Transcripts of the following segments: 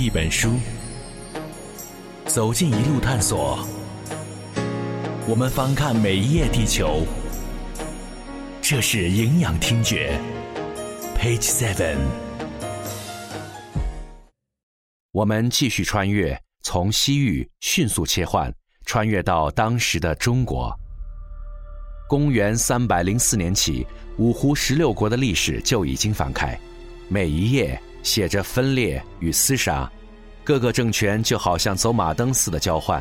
一本书，走进一路探索。我们翻看每一页地球，这是营养听觉。Page Seven，我们继续穿越，从西域迅速切换，穿越到当时的中国。公元三百零四年起，五胡十六国的历史就已经翻开，每一页。写着分裂与厮杀，各个政权就好像走马灯似的交换。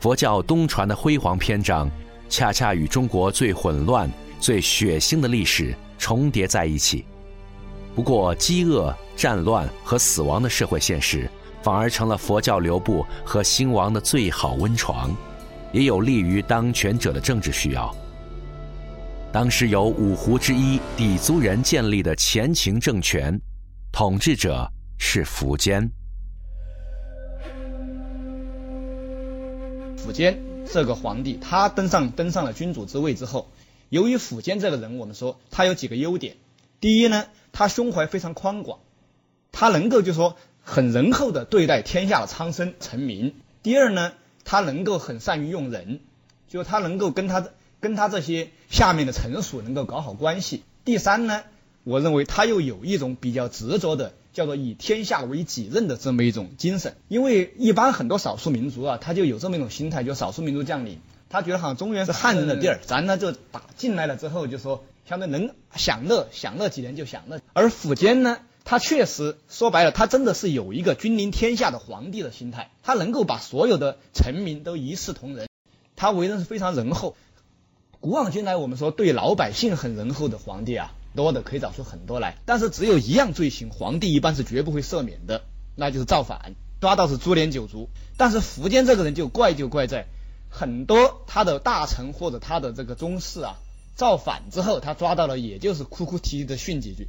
佛教东传的辉煌篇章，恰恰与中国最混乱、最血腥的历史重叠在一起。不过，饥饿、战乱和死亡的社会现实，反而成了佛教流布和兴亡的最好温床，也有利于当权者的政治需要。当时由五胡之一氐族人建立的前秦政权，统治者是苻坚。苻坚这个皇帝，他登上登上了君主之位之后，由于苻坚这个人，我们说他有几个优点。第一呢，他胸怀非常宽广，他能够就说很仁厚的对待天下的苍生臣民。第二呢，他能够很善于用人，就他能够跟他。跟他这些下面的臣属能够搞好关系。第三呢，我认为他又有一种比较执着的，叫做以天下为己任的这么一种精神。因为一般很多少数民族啊，他就有这么一种心态，就少数民族将领，他觉得好像中原是汉人的地儿，咱呢就打进来了之后，就说相对能享乐，享乐几年就享乐。而苻坚呢，他确实说白了，他真的是有一个君临天下的皇帝的心态，他能够把所有的臣民都一视同仁，他为人是非常仁厚。古往今来，我们说对老百姓很仁厚的皇帝啊，多的可以找出很多来。但是只有一样罪行，皇帝一般是绝不会赦免的，那就是造反，抓到是株连九族。但是苻坚这个人就怪就怪在，很多他的大臣或者他的这个宗室啊，造反之后他抓到了，也就是哭哭啼啼的训几句。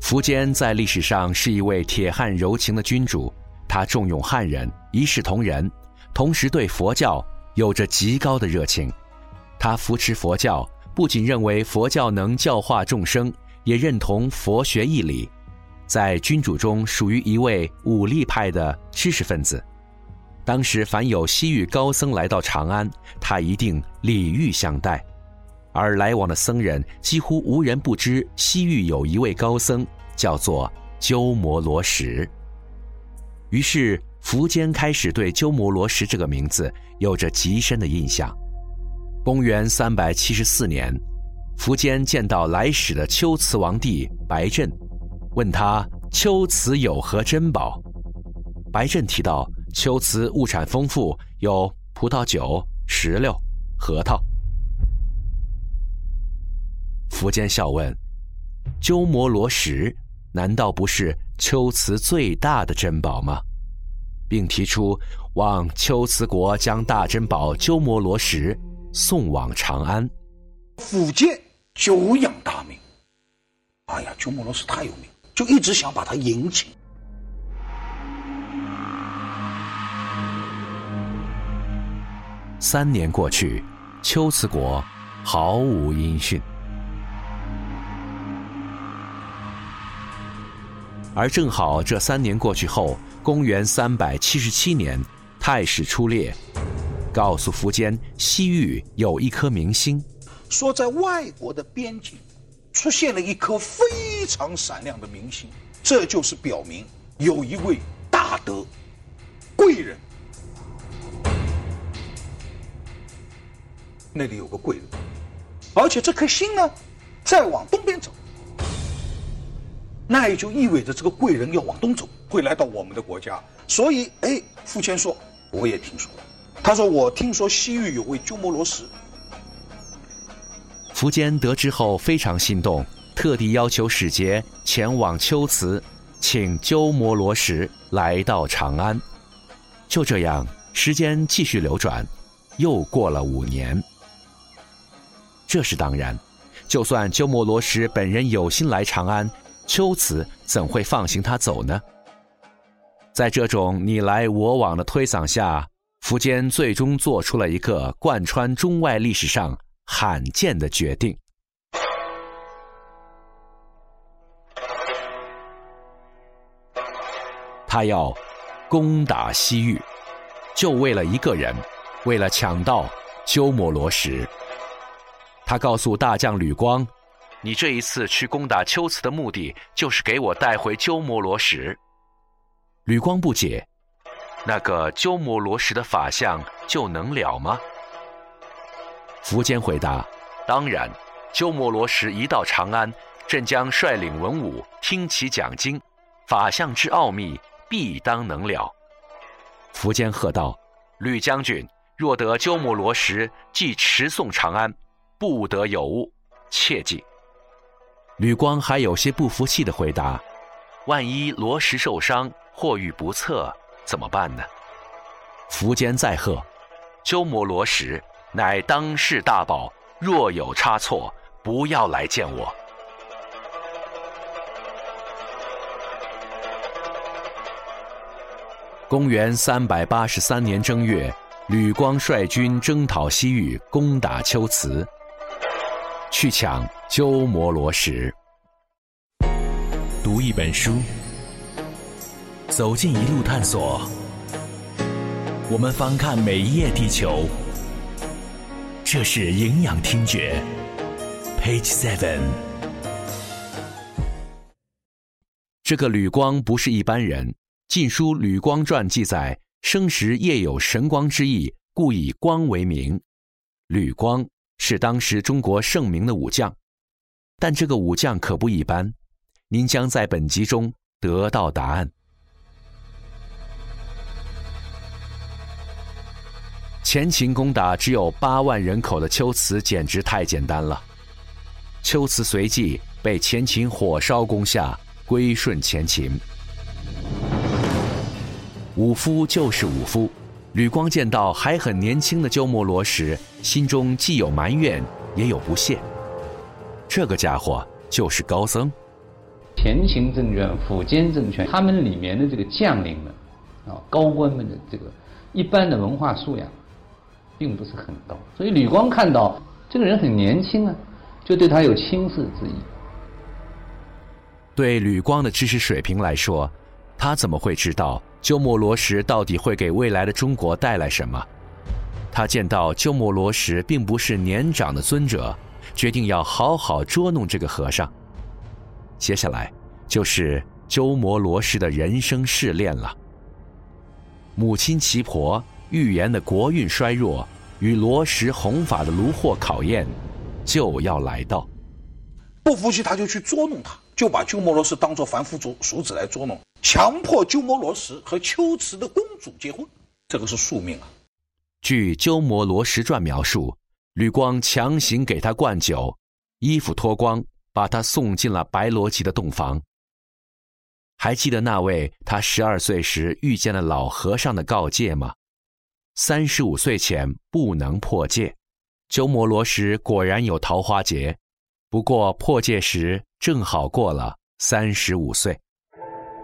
苻坚在历史上是一位铁汉柔情的君主。他重用汉人，一视同仁，同时对佛教有着极高的热情。他扶持佛教，不仅认为佛教能教化众生，也认同佛学义理，在君主中属于一位武力派的知识分子。当时凡有西域高僧来到长安，他一定礼遇相待，而来往的僧人几乎无人不知西域有一位高僧，叫做鸠摩罗什。于是，苻坚开始对鸠摩罗什这个名字有着极深的印象。公元三百七十四年，苻坚见到来使的龟兹王帝白振，问他龟兹有何珍宝。白振提到龟兹物产丰富，有葡萄酒、石榴、核桃。苻坚笑问：“鸠摩罗什难道不是？”龟兹最大的珍宝吗？并提出望龟兹国将大珍宝鸠摩罗什送往长安。福建久仰大名，哎呀，鸠摩罗什太有名，就一直想把他迎请。三年过去，龟兹国毫无音讯。而正好这三年过去后，公元三百七十七年，太史出猎，告诉苻坚，西域有一颗明星，说在外国的边境出现了一颗非常闪亮的明星，这就是表明有一位大德贵人，那里有个贵人，而且这颗星呢，再往东边走。那也就意味着这个贵人要往东走，会来到我们的国家。所以，哎，苻坚说：“我也听说。”他说：“我听说西域有位鸠摩罗什。”苻坚得知后非常心动，特地要求使节前往龟兹，请鸠摩罗什来到长安。就这样，时间继续流转，又过了五年。这是当然，就算鸠摩罗什本人有心来长安。秋瓷怎会放行他走呢？在这种你来我往的推搡下，苻坚最终做出了一个贯穿中外历史上罕见的决定。他要攻打西域，就为了一个人，为了抢到鸠摩罗什。他告诉大将吕光你这一次去攻打龟兹的目的，就是给我带回鸠摩罗什。”吕光不解：“那个鸠摩罗什的法相就能了吗？”苻坚回答：“当然，鸠摩罗什一到长安，朕将率领文武听其讲经，法相之奥秘必当能了。”苻坚喝道：“吕将军，若得鸠摩罗什，即持送长安。”不得有误，切记。吕光还有些不服气的回答：“万一罗什受伤，或遇不测，怎么办呢？”苻坚再喝：“鸠摩罗什乃当世大宝，若有差错，不要来见我。”公元三百八十三年正月，吕光率军征讨西域，攻打龟兹。去抢鸠摩罗什。读一本书，走进一路探索。我们翻看每一页地球。这是营养听觉，Page Seven。这个吕光不是一般人，《晋书·吕光传》记载，生时夜有神光之意，故以光为名。吕光。是当时中国盛名的武将，但这个武将可不一般。您将在本集中得到答案。前秦攻打只有八万人口的龟兹，简直太简单了。龟兹随即被前秦火烧攻下，归顺前秦。武夫就是武夫。吕光见到还很年轻的鸠摩罗什，心中既有埋怨，也有不屑。这个家伙就是高僧。前秦政权、苻坚政权，他们里面的这个将领们，啊，高官们的这个一般的文化素养，并不是很高。所以吕光看到这个人很年轻啊，就对他有轻视之意。对吕光的知识水平来说，他怎么会知道？鸠摩罗什到底会给未来的中国带来什么？他见到鸠摩罗什并不是年长的尊者，决定要好好捉弄这个和尚。接下来就是鸠摩罗什的人生试炼了。母亲奇婆预言的国运衰弱与罗什弘法的炉火考验就要来到。不服气，他就去捉弄他，就把鸠摩罗什当做凡夫俗俗子来捉弄。强迫鸠摩罗什和龟兹的公主结婚，这个是宿命啊。据《鸠摩罗什传》描述，吕光强行给他灌酒，衣服脱光，把他送进了白罗辑的洞房。还记得那位他十二岁时遇见的老和尚的告诫吗？三十五岁前不能破戒。鸠摩罗什果然有桃花劫，不过破戒时正好过了三十五岁。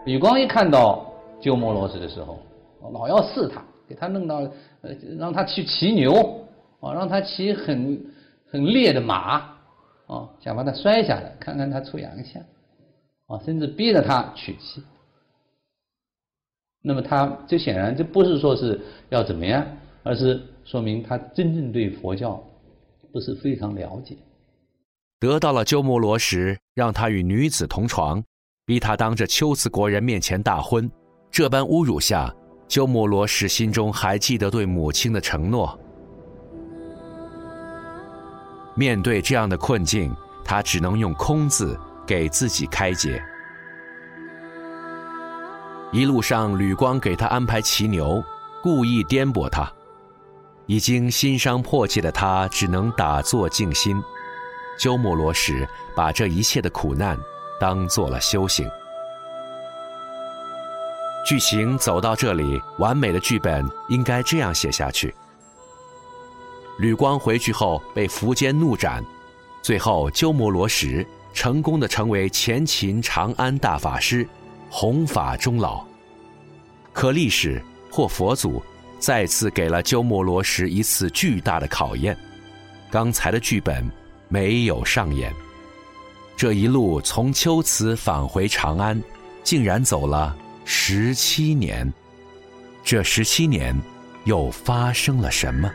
吕光一看到鸠摩罗什的时候，老要试他，给他弄到呃，让他去骑牛，啊，让他骑很很烈的马，啊，想把他摔下来，看看他出洋相，啊，甚至逼着他娶妻。那么他这显然这不是说是要怎么样，而是说明他真正对佛教不是非常了解。得到了鸠摩罗什，让他与女子同床。逼他当着龟兹国人面前大婚，这般侮辱下，鸠摩罗什心中还记得对母亲的承诺。面对这样的困境，他只能用“空”字给自己开解。一路上，吕光给他安排骑牛，故意颠簸他。已经心伤破戒的他，只能打坐静心。鸠摩罗什把这一切的苦难。当做了修行。剧情走到这里，完美的剧本应该这样写下去：吕光回去后被苻坚怒斩，最后鸠摩罗什成功的成为前秦长安大法师，弘法终老。可历史或佛祖再次给了鸠摩罗什一次巨大的考验，刚才的剧本没有上演。这一路从龟兹返回长安，竟然走了十七年。这十七年，又发生了什么？